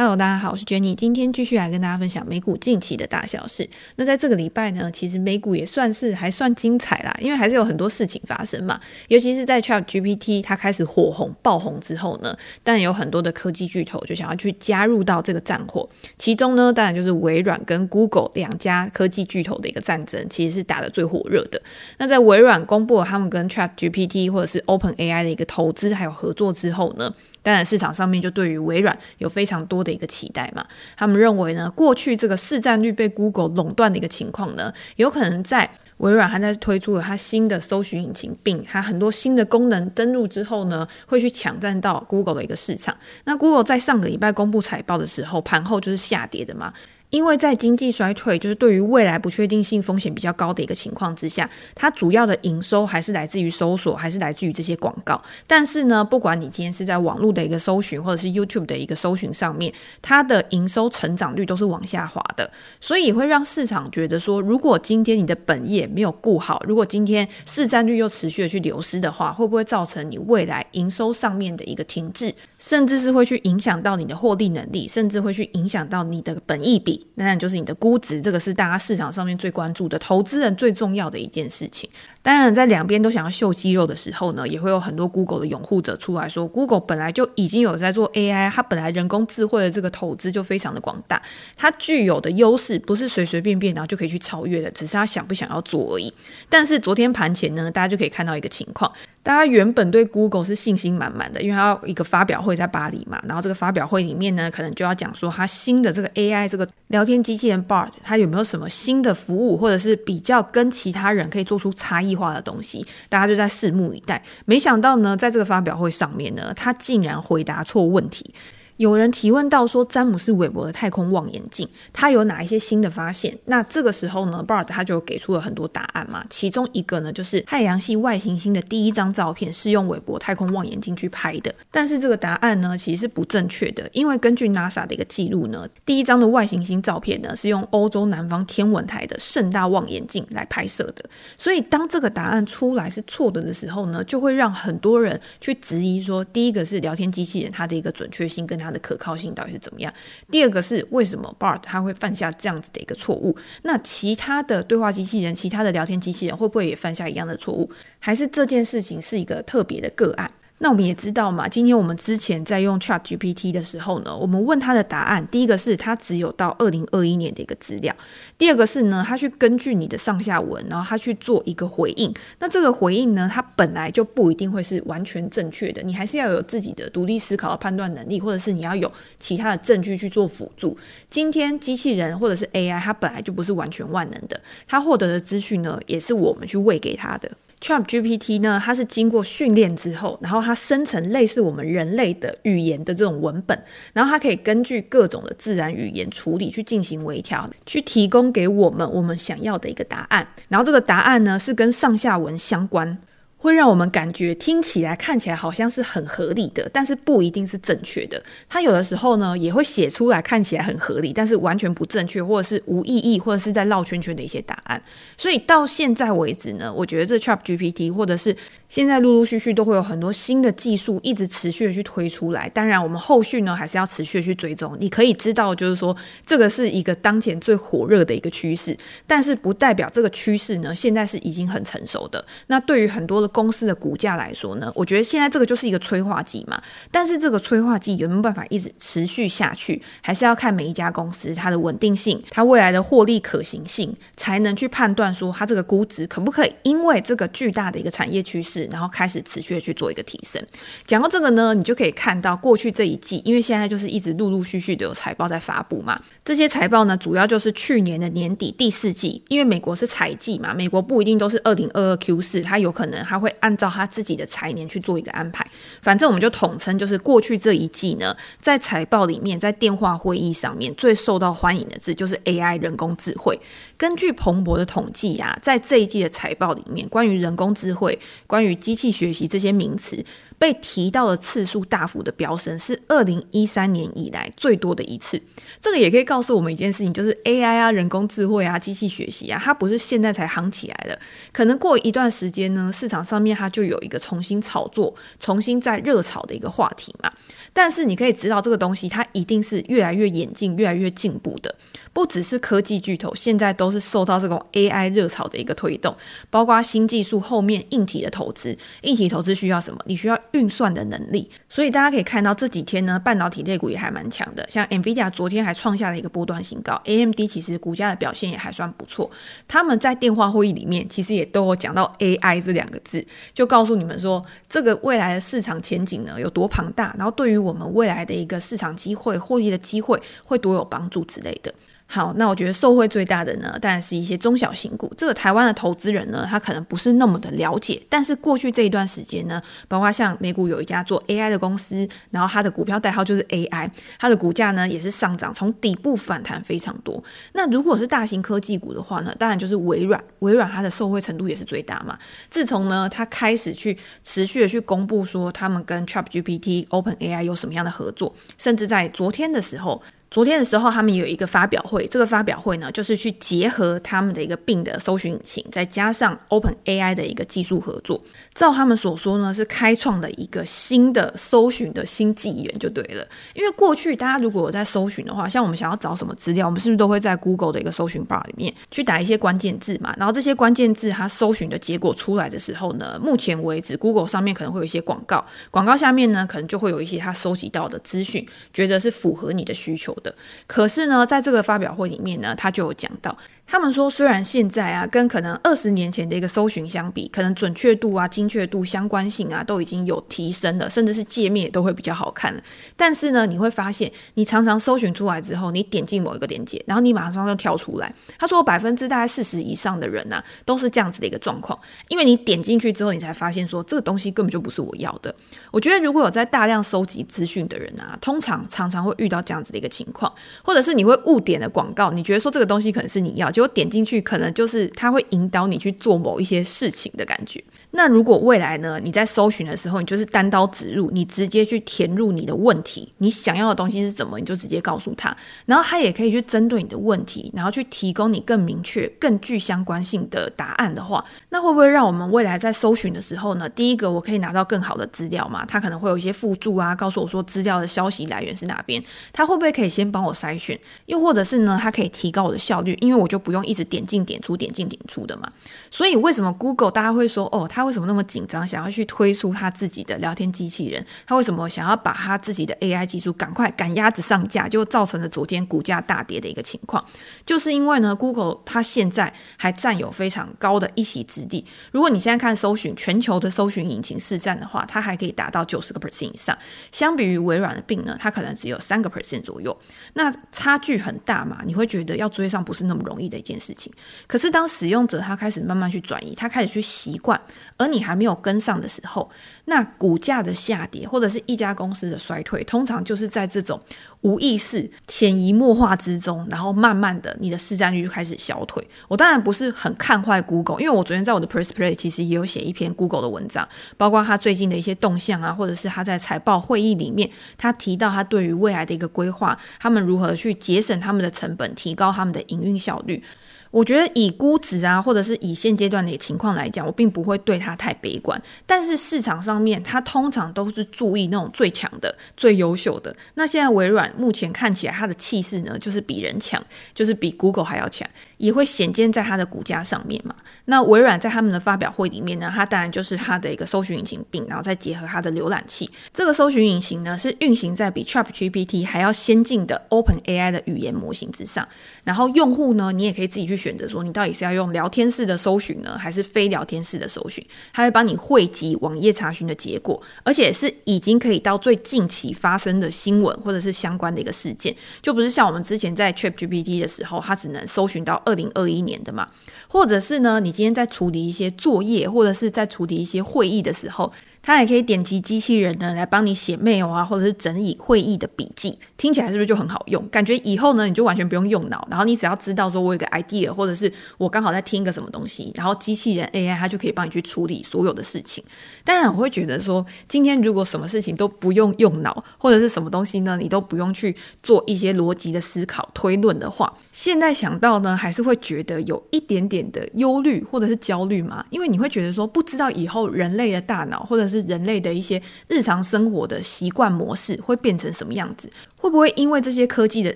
Hello，大家好，我是 Jenny，今天继续来跟大家分享美股近期的大小事。那在这个礼拜呢，其实美股也算是还算精彩啦，因为还是有很多事情发生嘛。尤其是在 ChatGPT 它开始火红爆红之后呢，当然有很多的科技巨头就想要去加入到这个战火。其中呢，当然就是微软跟 Google 两家科技巨头的一个战争，其实是打得最火热的。那在微软公布了他们跟 ChatGPT 或者是 OpenAI 的一个投资还有合作之后呢，当然市场上面就对于微软有非常多的一个期待嘛，他们认为呢，过去这个市占率被 Google 垄断的一个情况呢，有可能在微软还在推出了它新的搜寻引擎，并它很多新的功能登录之后呢，会去抢占到 Google 的一个市场。那 Google 在上个礼拜公布财报的时候，盘后就是下跌的嘛。因为在经济衰退，就是对于未来不确定性风险比较高的一个情况之下，它主要的营收还是来自于搜索，还是来自于这些广告。但是呢，不管你今天是在网络的一个搜寻，或者是 YouTube 的一个搜寻上面，它的营收成长率都是往下滑的，所以会让市场觉得说，如果今天你的本业没有顾好，如果今天市占率又持续的去流失的话，会不会造成你未来营收上面的一个停滞，甚至是会去影响到你的获利能力，甚至会去影响到你的本益比？当然，就是你的估值，这个是大家市场上面最关注的，投资人最重要的一件事情。当然，在两边都想要秀肌肉的时候呢，也会有很多 Google 的拥护者出来说，Google 本来就已经有在做 AI，它本来人工智慧的这个投资就非常的广大，它具有的优势不是随随便便然后就可以去超越的，只是它想不想要做而已。但是昨天盘前呢，大家就可以看到一个情况。大家原本对 Google 是信心满满的，因为它要一个发表会在巴黎嘛，然后这个发表会里面呢，可能就要讲说它新的这个 AI 这个聊天机器人 Bard，它有没有什么新的服务，或者是比较跟其他人可以做出差异计划的东西，大家就在拭目以待。没想到呢，在这个发表会上面呢，他竟然回答错问题。有人提问到说，詹姆斯·韦伯的太空望远镜，它有哪一些新的发现？那这个时候呢，Bard 他就给出了很多答案嘛。其中一个呢，就是太阳系外行星的第一张照片是用韦伯太空望远镜去拍的。但是这个答案呢，其实是不正确的，因为根据 NASA 的一个记录呢，第一张的外行星照片呢，是用欧洲南方天文台的盛大望远镜来拍摄的。所以当这个答案出来是错的的时候呢，就会让很多人去质疑说，第一个是聊天机器人它的一个准确性跟它。的可靠性到底是怎么样？第二个是为什么 Bart 他会犯下这样子的一个错误？那其他的对话机器人、其他的聊天机器人会不会也犯下一样的错误？还是这件事情是一个特别的个案？那我们也知道嘛，今天我们之前在用 ChatGPT 的时候呢，我们问他的答案，第一个是他只有到二零二一年的一个资料，第二个是呢，他去根据你的上下文，然后他去做一个回应。那这个回应呢，它本来就不一定会是完全正确的，你还是要有自己的独立思考的判断能力，或者是你要有其他的证据去做辅助。今天机器人或者是 AI，它本来就不是完全万能的，它获得的资讯呢，也是我们去喂给它的。ChatGPT 呢，它是经过训练之后，然后它生成类似我们人类的语言的这种文本，然后它可以根据各种的自然语言处理去进行微调，去提供给我们我们想要的一个答案。然后这个答案呢，是跟上下文相关。会让我们感觉听起来、看起来好像是很合理的，但是不一定是正确的。它有的时候呢，也会写出来看起来很合理，但是完全不正确，或者是无意义，或者是在绕圈圈的一些答案。所以到现在为止呢，我觉得这 ChatGPT 或者是现在陆陆续续都会有很多新的技术一直持续的去推出来。当然，我们后续呢还是要持续的去追踪。你可以知道，就是说这个是一个当前最火热的一个趋势，但是不代表这个趋势呢现在是已经很成熟的。那对于很多的公司的股价来说呢，我觉得现在这个就是一个催化剂嘛。但是这个催化剂有没有办法一直持续下去，还是要看每一家公司它的稳定性、它未来的获利可行性，才能去判断说它这个估值可不可以因为这个巨大的一个产业趋势，然后开始持续的去做一个提升。讲到这个呢，你就可以看到过去这一季，因为现在就是一直陆陆续续的有财报在发布嘛。这些财报呢，主要就是去年的年底第四季，因为美国是财季嘛，美国不一定都是二零二二 Q 四，它有可能它会按照他自己的财年去做一个安排，反正我们就统称就是过去这一季呢，在财报里面，在电话会议上面最受到欢迎的字就是 AI 人工智慧。根据彭博的统计啊，在这一季的财报里面，关于人工智慧、关于机器学习这些名词。被提到的次数大幅的飙升，是二零一三年以来最多的一次。这个也可以告诉我们一件事情，就是 AI 啊、人工智慧啊、机器学习啊，它不是现在才夯起来的，可能过一段时间呢，市场上面它就有一个重新炒作、重新再热炒的一个话题嘛。但是你可以知道，这个东西它一定是越来越演进、越来越进步的。不只是科技巨头，现在都是受到这种 AI 热潮的一个推动，包括新技术后面硬体的投资。硬体投资需要什么？你需要运算的能力。所以大家可以看到这几天呢，半导体类股也还蛮强的，像 NVIDIA 昨天还创下了一个波段新高，AMD 其实股价的表现也还算不错。他们在电话会议里面其实也都有讲到 AI 这两个字，就告诉你们说这个未来的市场前景呢有多庞大，然后对于我们未来的一个市场机会、获利的机会会多有帮助之类的。好，那我觉得受惠最大的呢，当然是一些中小型股。这个台湾的投资人呢，他可能不是那么的了解。但是过去这一段时间呢，包括像美股有一家做 AI 的公司，然后它的股票代号就是 AI，它的股价呢也是上涨，从底部反弹非常多。那如果是大型科技股的话呢，当然就是微软，微软它的受惠程度也是最大嘛。自从呢，它开始去持续的去公布说他们跟 ChatGPT、OpenAI 有什么样的合作，甚至在昨天的时候。昨天的时候，他们有一个发表会。这个发表会呢，就是去结合他们的一个病的搜寻引擎，再加上 OpenAI 的一个技术合作。照他们所说呢，是开创了一个新的搜寻的新纪元，就对了。因为过去大家如果有在搜寻的话，像我们想要找什么资料，我们是不是都会在 Google 的一个搜寻 bar 里面去打一些关键字嘛？然后这些关键字它搜寻的结果出来的时候呢，目前为止 Google 上面可能会有一些广告，广告下面呢，可能就会有一些他收集到的资讯，觉得是符合你的需求的。可是呢，在这个发表会里面呢，他就有讲到。他们说，虽然现在啊，跟可能二十年前的一个搜寻相比，可能准确度啊、精确度、相关性啊，都已经有提升了，甚至是界面都会比较好看了。但是呢，你会发现，你常常搜寻出来之后，你点进某一个链接，然后你马上就跳出来。他说，百分之大概四十以上的人呢、都是这样子的一个状况。因为你点进去之后，你才发现说，这个东西根本就不是我要的。我觉得，如果有在大量收集资讯的人啊，通常常常会遇到这样子的一个情况，或者是你会误点的广告，你觉得说这个东西可能是你要，结果点进去可能。就是他会引导你去做某一些事情的感觉。那如果未来呢，你在搜寻的时候，你就是单刀直入，你直接去填入你的问题，你想要的东西是什么，你就直接告诉他，然后他也可以去针对你的问题，然后去提供你更明确、更具相关性的答案的话，那会不会让我们未来在搜寻的时候呢？第一个，我可以拿到更好的资料嘛？他可能会有一些附注啊，告诉我说资料的消息来源是哪边？他会不会可以先帮我筛选？又或者是呢，他可以提高我的效率，因为我就不不用一直点进。点出点进点出的嘛，所以为什么 Google 大家会说哦，他为什么那么紧张，想要去推出他自己的聊天机器人？他为什么想要把他自己的 AI 技术赶快赶鸭子上架，就造成了昨天股价大跌的一个情况？就是因为呢，Google 它现在还占有非常高的一席之地。如果你现在看搜寻全球的搜寻引擎市占的话，它还可以达到九十个 percent 以上。相比于微软的病呢，它可能只有三个 percent 左右。那差距很大嘛？你会觉得要追上不是那么容易的一件事情。可是当使用者他开始慢慢去转移，他开始去习惯，而你还没有跟上的时候，那股价的下跌或者是一家公司的衰退，通常就是在这种无意识、潜移默化之中，然后慢慢的你的市占率就开始消退。我当然不是很看坏 Google，因为我昨天在我的 Press Play 其实也有写一篇 Google 的文章，包括他最近的一些动向啊，或者是他在财报会议里面，他提到他对于未来的一个规划，他们如何去节省他们的成本，提高他们的营运效率。我觉得以估值啊，或者是以现阶段的情况来讲，我并不会对它太悲观。但是市场上面，它通常都是注意那种最强的、最优秀的。那现在微软目前看起来，它的气势呢，就是比人强，就是比 Google 还要强，也会显见在它的股价上面嘛。那微软在他们的发表会里面呢，它当然就是它的一个搜寻引擎并，然后再结合它的浏览器。这个搜寻引擎呢，是运行在比 ChatGPT 还要先进的 OpenAI 的语言模型之上。然后用户呢，你也可以自己去。选择说你到底是要用聊天式的搜寻呢，还是非聊天式的搜寻？它会帮你汇集网页查询的结果，而且是已经可以到最近期发生的新闻或者是相关的一个事件，就不是像我们之前在 ChatGPT 的时候，它只能搜寻到二零二一年的嘛。或者是呢，你今天在处理一些作业或者是在处理一些会议的时候，它还可以点击机器人呢，来帮你写 mail 啊，或者是整理会议的笔记。听起来是不是就很好用？感觉以后呢，你就完全不用用脑，然后你只要知道说我有个 idea，或者是我刚好在听个什么东西，然后机器人 AI 它就可以帮你去处理所有的事情。当然，我会觉得说，今天如果什么事情都不用用脑，或者是什么东西呢，你都不用去做一些逻辑的思考推论的话，现在想到呢，还是会觉得有一点点的忧虑或者是焦虑嘛，因为你会觉得说，不知道以后人类的大脑或者是人类的一些日常生活的习惯模式会变成什么样子，会不会因为这些科技的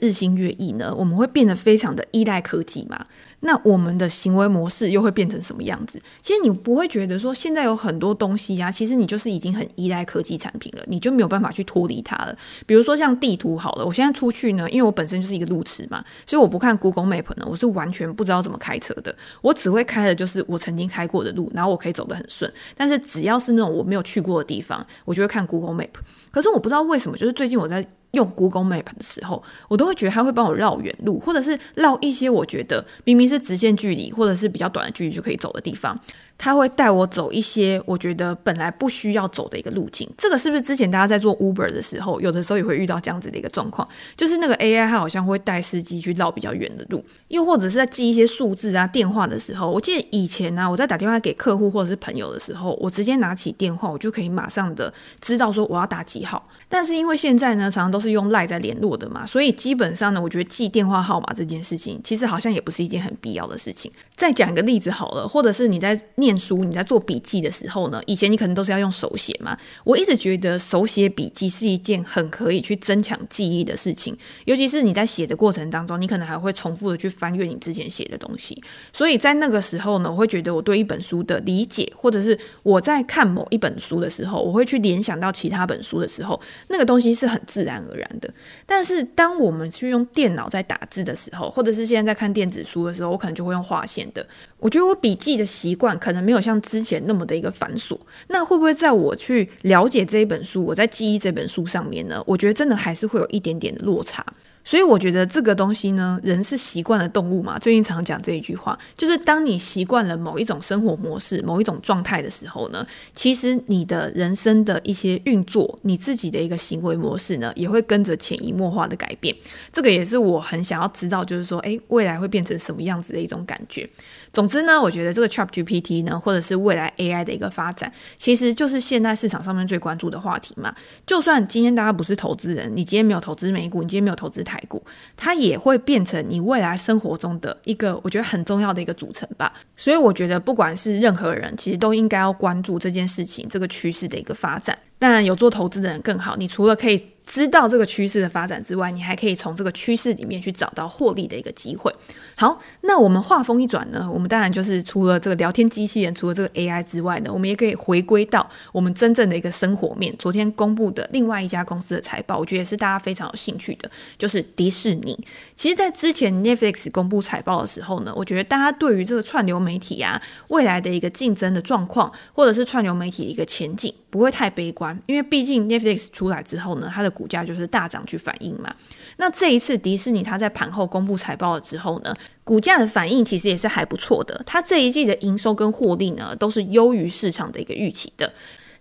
日新月异呢？我们会变得非常的依赖科技吗？那我们的行为模式又会变成什么样子？其实你不会觉得说，现在有很多东西呀、啊，其实你就是已经很依赖科技产品了，你就没有办法去脱离它了。比如说像地图好了，我现在出去呢，因为我本身就是一个路痴嘛，所以我不看 Google Map 呢，我是完全不知道怎么开车的。我只会开的就是我曾经开过的路，然后我可以走得很顺。但是只要是那种我没有去过的地方，我就会看 Google Map。可是我不知道为什么，就是最近我在。用 Google Map 的时候，我都会觉得它会帮我绕远路，或者是绕一些我觉得明明是直线距离，或者是比较短的距离就可以走的地方。他会带我走一些我觉得本来不需要走的一个路径，这个是不是之前大家在做 Uber 的时候，有的时候也会遇到这样子的一个状况？就是那个 AI 它好像会带司机去绕比较远的路，又或者是在记一些数字啊、电话的时候，我记得以前呢、我在打电话给客户或者是朋友的时候，我直接拿起电话，我就可以马上的知道说我要打几号。但是因为现在呢，常常都是用 Line 在联络的嘛，所以基本上呢，我觉得记电话号码这件事情，其实好像也不是一件很必要的事情。再讲一个例子好了，或者是你在念书，你在做笔记的时候呢，以前你可能都是要用手写嘛。我一直觉得手写笔记是一件很可以去增强记忆的事情，尤其是你在写的过程当中，你可能还会重复的去翻阅你之前写的东西。所以在那个时候呢，我会觉得我对一本书的理解，或者是我在看某一本书的时候，我会去联想到其他本书的时候，那个东西是很自然而然的。但是当我们去用电脑在打字的时候，或者是现在在看电子书的时候，我可能就会用划线的。我觉得我笔记的习惯可可能没有像之前那么的一个繁琐，那会不会在我去了解这一本书，我在记忆这本书上面呢？我觉得真的还是会有一点点的落差。所以我觉得这个东西呢，人是习惯了动物嘛。最近常讲这一句话，就是当你习惯了某一种生活模式、某一种状态的时候呢，其实你的人生的一些运作，你自己的一个行为模式呢，也会跟着潜移默化的改变。这个也是我很想要知道，就是说，诶，未来会变成什么样子的一种感觉。总之呢，我觉得这个 ChatGPT 呢，或者是未来 AI 的一个发展，其实就是现在市场上面最关注的话题嘛。就算今天大家不是投资人，你今天没有投资美股，你今天没有投资台股，它也会变成你未来生活中的一个我觉得很重要的一个组成吧。所以我觉得不管是任何人，其实都应该要关注这件事情，这个趋势的一个发展。当然，有做投资的人更好，你除了可以。知道这个趋势的发展之外，你还可以从这个趋势里面去找到获利的一个机会。好，那我们话锋一转呢，我们当然就是除了这个聊天机器人，除了这个 AI 之外呢，我们也可以回归到我们真正的一个生活面。昨天公布的另外一家公司的财报，我觉得也是大家非常有兴趣的，就是迪士尼。其实，在之前 Netflix 公布财报的时候呢，我觉得大家对于这个串流媒体啊未来的一个竞争的状况，或者是串流媒体的一个前景，不会太悲观，因为毕竟 Netflix 出来之后呢，它的股价就是大涨去反应嘛。那这一次迪士尼它在盘后公布财报了之后呢，股价的反应其实也是还不错的。它这一季的营收跟获利呢，都是优于市场的一个预期的，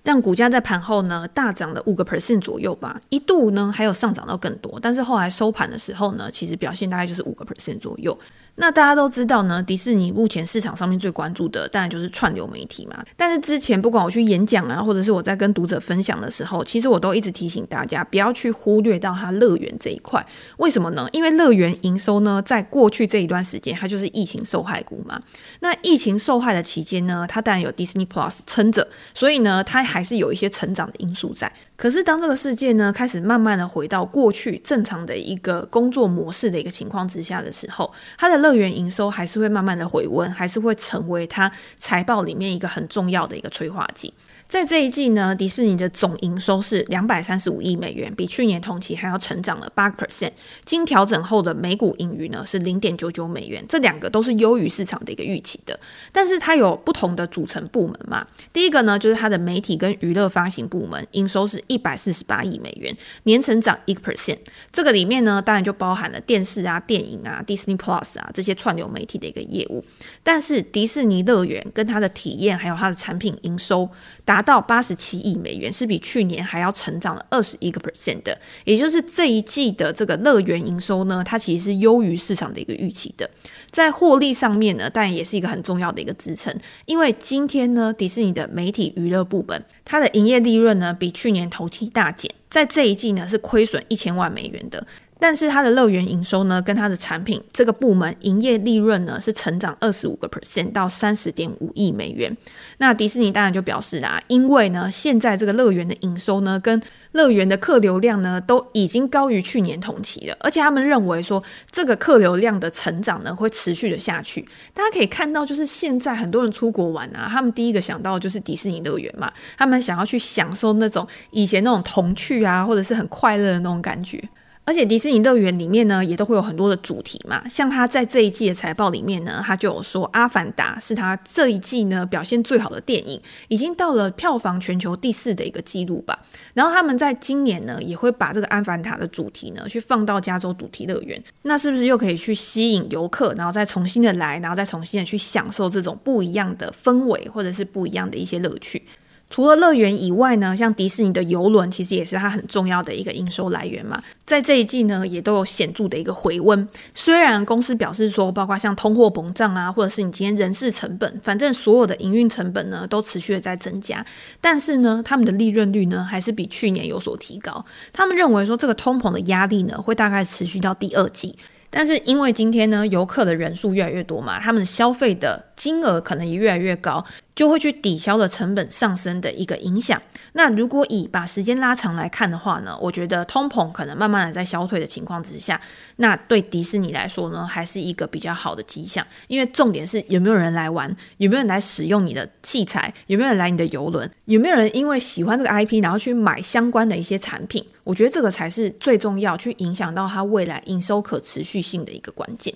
让股价在盘后呢大涨了五个 percent 左右吧。一度呢还有上涨到更多，但是后来收盘的时候呢，其实表现大概就是五个 percent 左右。那大家都知道呢，迪士尼目前市场上面最关注的当然就是串流媒体嘛。但是之前不管我去演讲啊，或者是我在跟读者分享的时候，其实我都一直提醒大家不要去忽略到它乐园这一块。为什么呢？因为乐园营收呢，在过去这一段时间，它就是疫情受害股嘛。那疫情受害的期间呢，它当然有 Disney Plus 撑着，所以呢，它还是有一些成长的因素在。可是当这个世界呢，开始慢慢的回到过去正常的一个工作模式的一个情况之下的时候，它的乐园营收还是会慢慢的回温，还是会成为它财报里面一个很重要的一个催化剂。在这一季呢，迪士尼的总营收是两百三十五亿美元，比去年同期还要成长了八个 percent。经调整后的每股盈余呢是零点九九美元，这两个都是优于市场的一个预期的。但是它有不同的组成部门嘛，第一个呢就是它的媒体跟娱乐发行部门，营收是一百四十八亿美元，年成长一个 percent。这个里面呢当然就包含了电视啊、电影啊、Disney Plus 啊这些串流媒体的一个业务。但是迪士尼乐园跟它的体验还有它的产品营收达到八十七亿美元，是比去年还要成长了二十一个 percent 的。也就是这一季的这个乐园营收呢，它其实是优于市场的一个预期的。在获利上面呢，当然也是一个很重要的一个支撑，因为今天呢，迪士尼的媒体娱乐部门，它的营业利润呢，比去年同期大减，在这一季呢是亏损一千万美元的。但是它的乐园营收呢，跟它的产品这个部门营业利润呢，是成长二十五个 percent 到三十点五亿美元。那迪士尼当然就表示啦，因为呢，现在这个乐园的营收呢，跟乐园的客流量呢，都已经高于去年同期了，而且他们认为说，这个客流量的成长呢，会持续的下去。大家可以看到，就是现在很多人出国玩啊，他们第一个想到就是迪士尼乐园嘛，他们想要去享受那种以前那种童趣啊，或者是很快乐的那种感觉。而且迪士尼乐园里面呢，也都会有很多的主题嘛。像他在这一季的财报里面呢，他就有说《阿凡达》是他这一季呢表现最好的电影，已经到了票房全球第四的一个记录吧。然后他们在今年呢，也会把这个《阿凡达》的主题呢去放到加州主题乐园，那是不是又可以去吸引游客，然后再重新的来，然后再重新的去享受这种不一样的氛围，或者是不一样的一些乐趣？除了乐园以外呢，像迪士尼的邮轮，其实也是它很重要的一个营收来源嘛。在这一季呢，也都有显著的一个回温。虽然公司表示说，包括像通货膨胀啊，或者是你今天人事成本，反正所有的营运成本呢，都持续的在增加。但是呢，他们的利润率呢，还是比去年有所提高。他们认为说，这个通膨的压力呢，会大概持续到第二季。但是因为今天呢，游客的人数越来越多嘛，他们消费的金额可能也越来越高。就会去抵消了成本上升的一个影响。那如果以把时间拉长来看的话呢，我觉得通膨可能慢慢的在消退的情况之下，那对迪士尼来说呢，还是一个比较好的迹象。因为重点是有没有人来玩，有没有人来使用你的器材，有没有人来你的游轮，有没有人因为喜欢这个 IP 然后去买相关的一些产品。我觉得这个才是最重要，去影响到它未来营收可持续性的一个关键。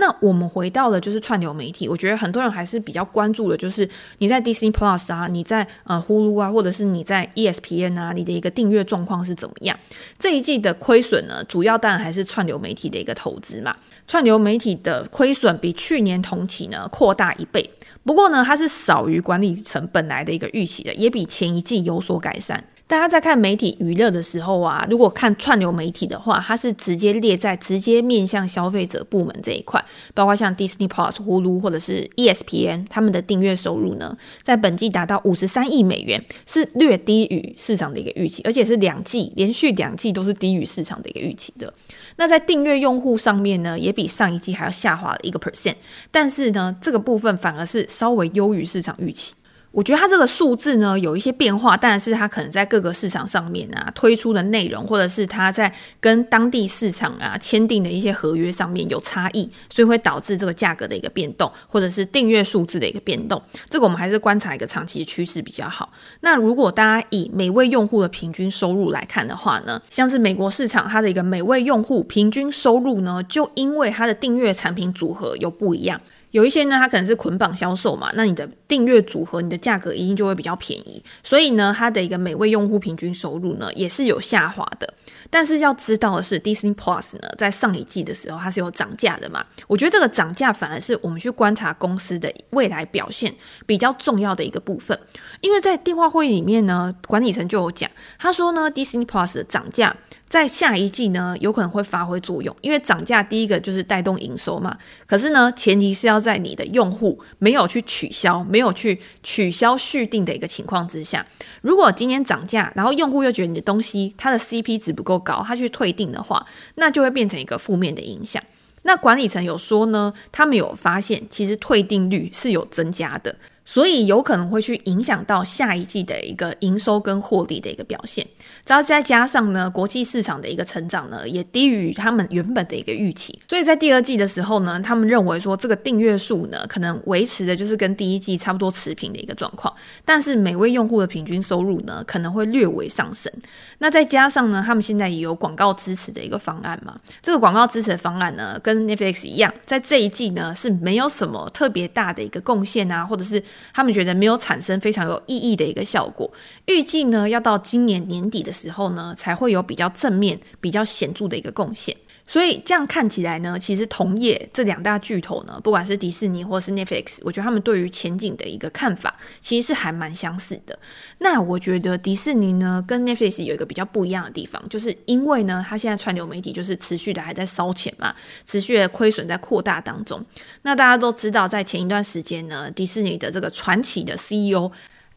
那我们回到了就是串流媒体，我觉得很多人还是比较关注的，就是你在 Disney Plus 啊，你在呃 Hulu 啊，或者是你在 ESPN 啊，你的一个订阅状况是怎么样？这一季的亏损呢，主要当然还是串流媒体的一个投资嘛。串流媒体的亏损比去年同期呢扩大一倍，不过呢，它是少于管理层本来的一个预期的，也比前一季有所改善。大家在看媒体娱乐的时候啊，如果看串流媒体的话，它是直接列在直接面向消费者部门这一块，包括像 Disney Plus、Hulu 或者是 ESPN，他们的订阅收入呢，在本季达到五十三亿美元，是略低于市场的一个预期，而且是两季连续两季都是低于市场的一个预期的。那在订阅用户上面呢，也比上一季还要下滑了一个 percent，但是呢，这个部分反而是稍微优于市场预期。我觉得它这个数字呢，有一些变化，但是它可能在各个市场上面啊推出的内容，或者是它在跟当地市场啊签订的一些合约上面有差异，所以会导致这个价格的一个变动，或者是订阅数字的一个变动。这个我们还是观察一个长期的趋势比较好。那如果大家以每位用户的平均收入来看的话呢，像是美国市场它的一个每位用户平均收入呢，就因为它的订阅产品组合有不一样。有一些呢，它可能是捆绑销售嘛，那你的订阅组合，你的价格一定就会比较便宜，所以呢，它的一个每位用户平均收入呢，也是有下滑的。但是要知道的是，Disney Plus 呢，在上一季的时候它是有涨价的嘛。我觉得这个涨价反而是我们去观察公司的未来表现比较重要的一个部分。因为在电话会议里面呢，管理层就有讲，他说呢，Disney Plus 的涨价在下一季呢有可能会发挥作用，因为涨价第一个就是带动营收嘛。可是呢，前提是要在你的用户没有去取消、没没有去取消续订的一个情况之下。如果今天涨价，然后用户又觉得你的东西它的 CP 值不够高，他去退订的话，那就会变成一个负面的影响。那管理层有说呢，他们有发现，其实退订率是有增加的。所以有可能会去影响到下一季的一个营收跟获利的一个表现，然后再加上呢，国际市场的一个成长呢，也低于他们原本的一个预期。所以在第二季的时候呢，他们认为说这个订阅数呢，可能维持的就是跟第一季差不多持平的一个状况，但是每位用户的平均收入呢，可能会略微上升。那再加上呢，他们现在也有广告支持的一个方案嘛，这个广告支持的方案呢，跟 Netflix 一样，在这一季呢是没有什么特别大的一个贡献啊，或者是。他们觉得没有产生非常有意义的一个效果，预计呢要到今年年底的时候呢，才会有比较正面、比较显著的一个贡献。所以这样看起来呢，其实同业这两大巨头呢，不管是迪士尼或是 Netflix，我觉得他们对于前景的一个看法，其实是还蛮相似的。那我觉得迪士尼呢，跟 Netflix 有一个比较不一样的地方，就是因为呢，它现在串流媒体就是持续的还在烧钱嘛，持续的亏损在扩大当中。那大家都知道，在前一段时间呢，迪士尼的这个传奇的 CEO。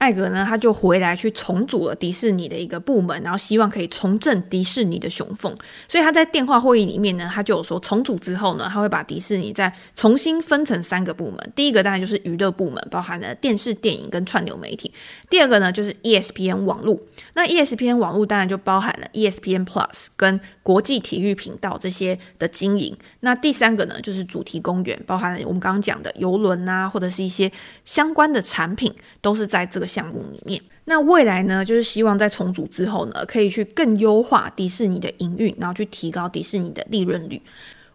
艾格呢，他就回来去重组了迪士尼的一个部门，然后希望可以重振迪士尼的雄风。所以他在电话会议里面呢，他就有说，重组之后呢，他会把迪士尼再重新分成三个部门。第一个当然就是娱乐部门，包含了电视、电影跟串流媒体。第二个呢，就是 ESPN 网络。那 ESPN 网络当然就包含了 ESPN Plus 跟国际体育频道这些的经营。那第三个呢，就是主题公园，包含了我们刚刚讲的游轮啊，或者是一些相关的产品，都是在这个。项目里面，那未来呢，就是希望在重组之后呢，可以去更优化迪士尼的营运，然后去提高迪士尼的利润率。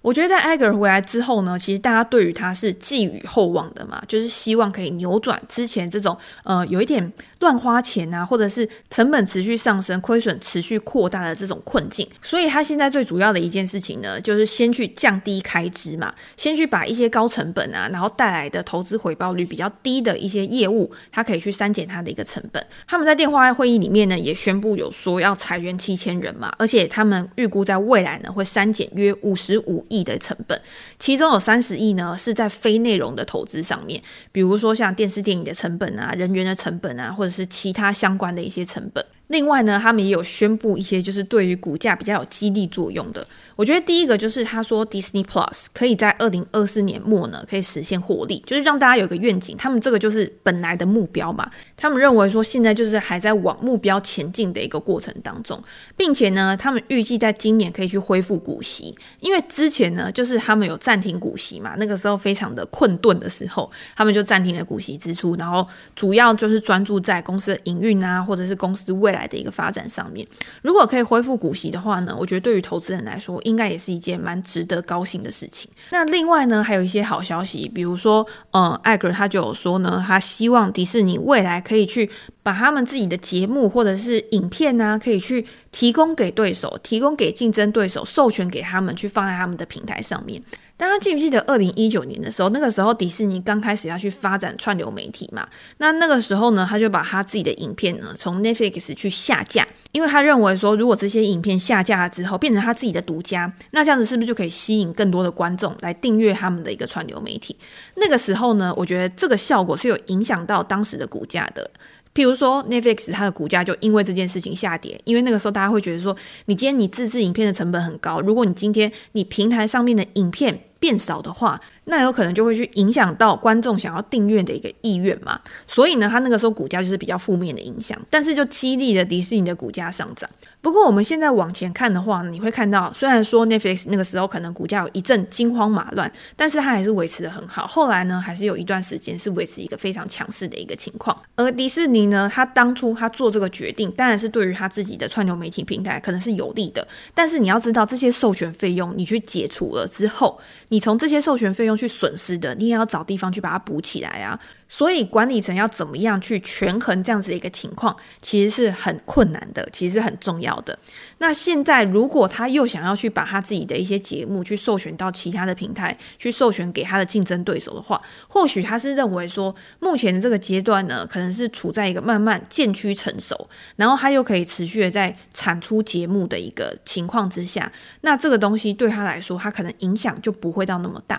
我觉得在艾格尔回来之后呢，其实大家对于他是寄予厚望的嘛，就是希望可以扭转之前这种呃有一点。乱花钱啊，或者是成本持续上升、亏损持续扩大的这种困境，所以他现在最主要的一件事情呢，就是先去降低开支嘛，先去把一些高成本啊，然后带来的投资回报率比较低的一些业务，他可以去删减它的一个成本。他们在电话会议里面呢，也宣布有说要裁员七千人嘛，而且他们预估在未来呢，会删减约五十五亿的成本，其中有三十亿呢是在非内容的投资上面，比如说像电视电影的成本啊、人员的成本啊，或是其他相关的一些成本。另外呢，他们也有宣布一些，就是对于股价比较有激励作用的。我觉得第一个就是他说，Disney Plus 可以在二零二四年末呢，可以实现获利，就是让大家有个愿景。他们这个就是本来的目标嘛。他们认为说，现在就是还在往目标前进的一个过程当中，并且呢，他们预计在今年可以去恢复股息，因为之前呢，就是他们有暂停股息嘛，那个时候非常的困顿的时候，他们就暂停了股息支出，然后主要就是专注在公司的营运啊，或者是公司未来。来的一个发展上面，如果可以恢复股息的话呢，我觉得对于投资人来说，应该也是一件蛮值得高兴的事情。那另外呢，还有一些好消息，比如说，嗯，艾格他就有说呢，他希望迪士尼未来可以去把他们自己的节目或者是影片呢、可以去提供给对手，提供给竞争对手，授权给他们去放在他们的平台上面。大家记不记得二零一九年的时候，那个时候迪士尼刚开始要去发展串流媒体嘛？那那个时候呢，他就把他自己的影片呢从 Netflix 去下架，因为他认为说，如果这些影片下架了之后变成他自己的独家，那这样子是不是就可以吸引更多的观众来订阅他们的一个串流媒体？那个时候呢，我觉得这个效果是有影响到当时的股价的。譬如说 Netflix 它的股价就因为这件事情下跌，因为那个时候大家会觉得说，你今天你自制影片的成本很高，如果你今天你平台上面的影片变少的话，那有可能就会去影响到观众想要订阅的一个意愿嘛。所以呢，他那个时候股价就是比较负面的影响，但是就激励了迪士尼的股价上涨。不过我们现在往前看的话，你会看到，虽然说 Netflix 那个时候可能股价有一阵惊慌马乱，但是它还是维持得很好。后来呢，还是有一段时间是维持一个非常强势的一个情况。而迪士尼呢，他当初他做这个决定，当然是对于他自己的串流媒体平台可能是有利的。但是你要知道，这些授权费用你去解除了之后，你从这些授权费用去损失的，你也要找地方去把它补起来啊。所以管理层要怎么样去权衡这样子的一个情况，其实是很困难的，其实是很重要的。那现在如果他又想要去把他自己的一些节目去授权到其他的平台，去授权给他的竞争对手的话，或许他是认为说，目前这个阶段呢，可能是处在一个慢慢渐趋成熟，然后他又可以持续的在产出节目的一个情况之下，那这个东西对他来说，他可能影响就不会到那么大。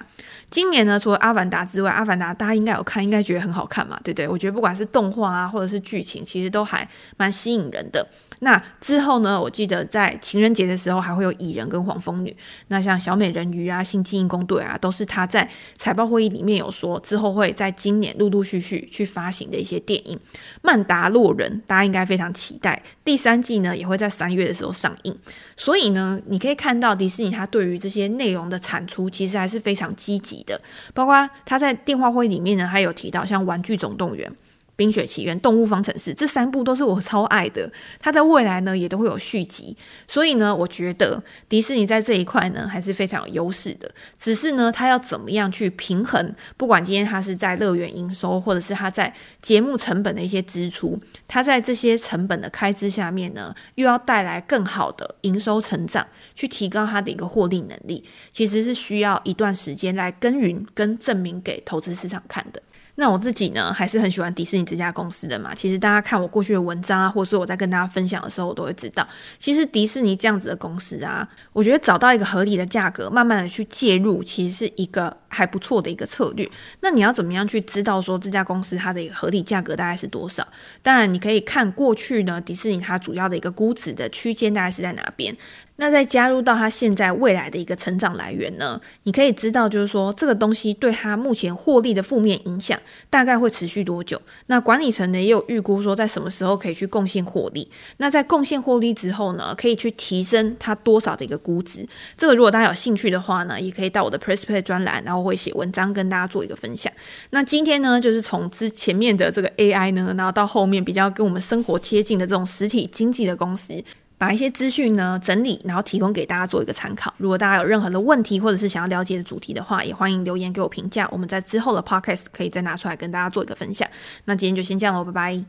今年呢，除了《阿凡达》之外，《阿凡达》大家应该有看，应该觉得很好看嘛，对不对？我觉得不管是动画啊，或者是剧情，其实都还蛮吸引人的。那之后呢，我记得在情人节的时候还会有蚁人跟黄蜂女。那像小美人鱼啊、星际异攻队啊，都是他在财报会议里面有说之后会在今年陆陆续续去发行的一些电影。曼达洛人大家应该非常期待，第三季呢也会在三月的时候上映。所以呢，你可以看到迪士尼它对于这些内容的产出其实还是非常积极的，包括他在电话会议里面呢，还有提到像《玩具总动员》。冰雪奇缘》《动物方程式》这三部都是我超爱的。它在未来呢也都会有续集，所以呢，我觉得迪士尼在这一块呢还是非常有优势的。只是呢，它要怎么样去平衡？不管今天它是在乐园营收，或者是它在节目成本的一些支出，它在这些成本的开支下面呢，又要带来更好的营收成长，去提高它的一个获利能力，其实是需要一段时间来耕耘跟证明给投资市场看的。那我自己呢，还是很喜欢迪士尼这家公司的嘛。其实大家看我过去的文章啊，或是我在跟大家分享的时候，我都会知道，其实迪士尼这样子的公司啊，我觉得找到一个合理的价格，慢慢的去介入，其实是一个还不错的一个策略。那你要怎么样去知道说这家公司它的一个合理价格大概是多少？当然，你可以看过去呢，迪士尼它主要的一个估值的区间大概是在哪边。那再加入到它现在未来的一个成长来源呢，你可以知道，就是说这个东西对它目前获利的负面影响大概会持续多久。那管理层呢也有预估说，在什么时候可以去贡献获利。那在贡献获利之后呢，可以去提升它多少的一个估值。这个如果大家有兴趣的话呢，也可以到我的 Press Play 专栏，然后后会写文章跟大家做一个分享。那今天呢，就是从之前面的这个 AI 呢，然后到后面比较跟我们生活贴近的这种实体经济的公司。把一些资讯呢整理，然后提供给大家做一个参考。如果大家有任何的问题，或者是想要了解的主题的话，也欢迎留言给我评价。我们在之后的 podcast 可以再拿出来跟大家做一个分享。那今天就先这样喽，拜拜。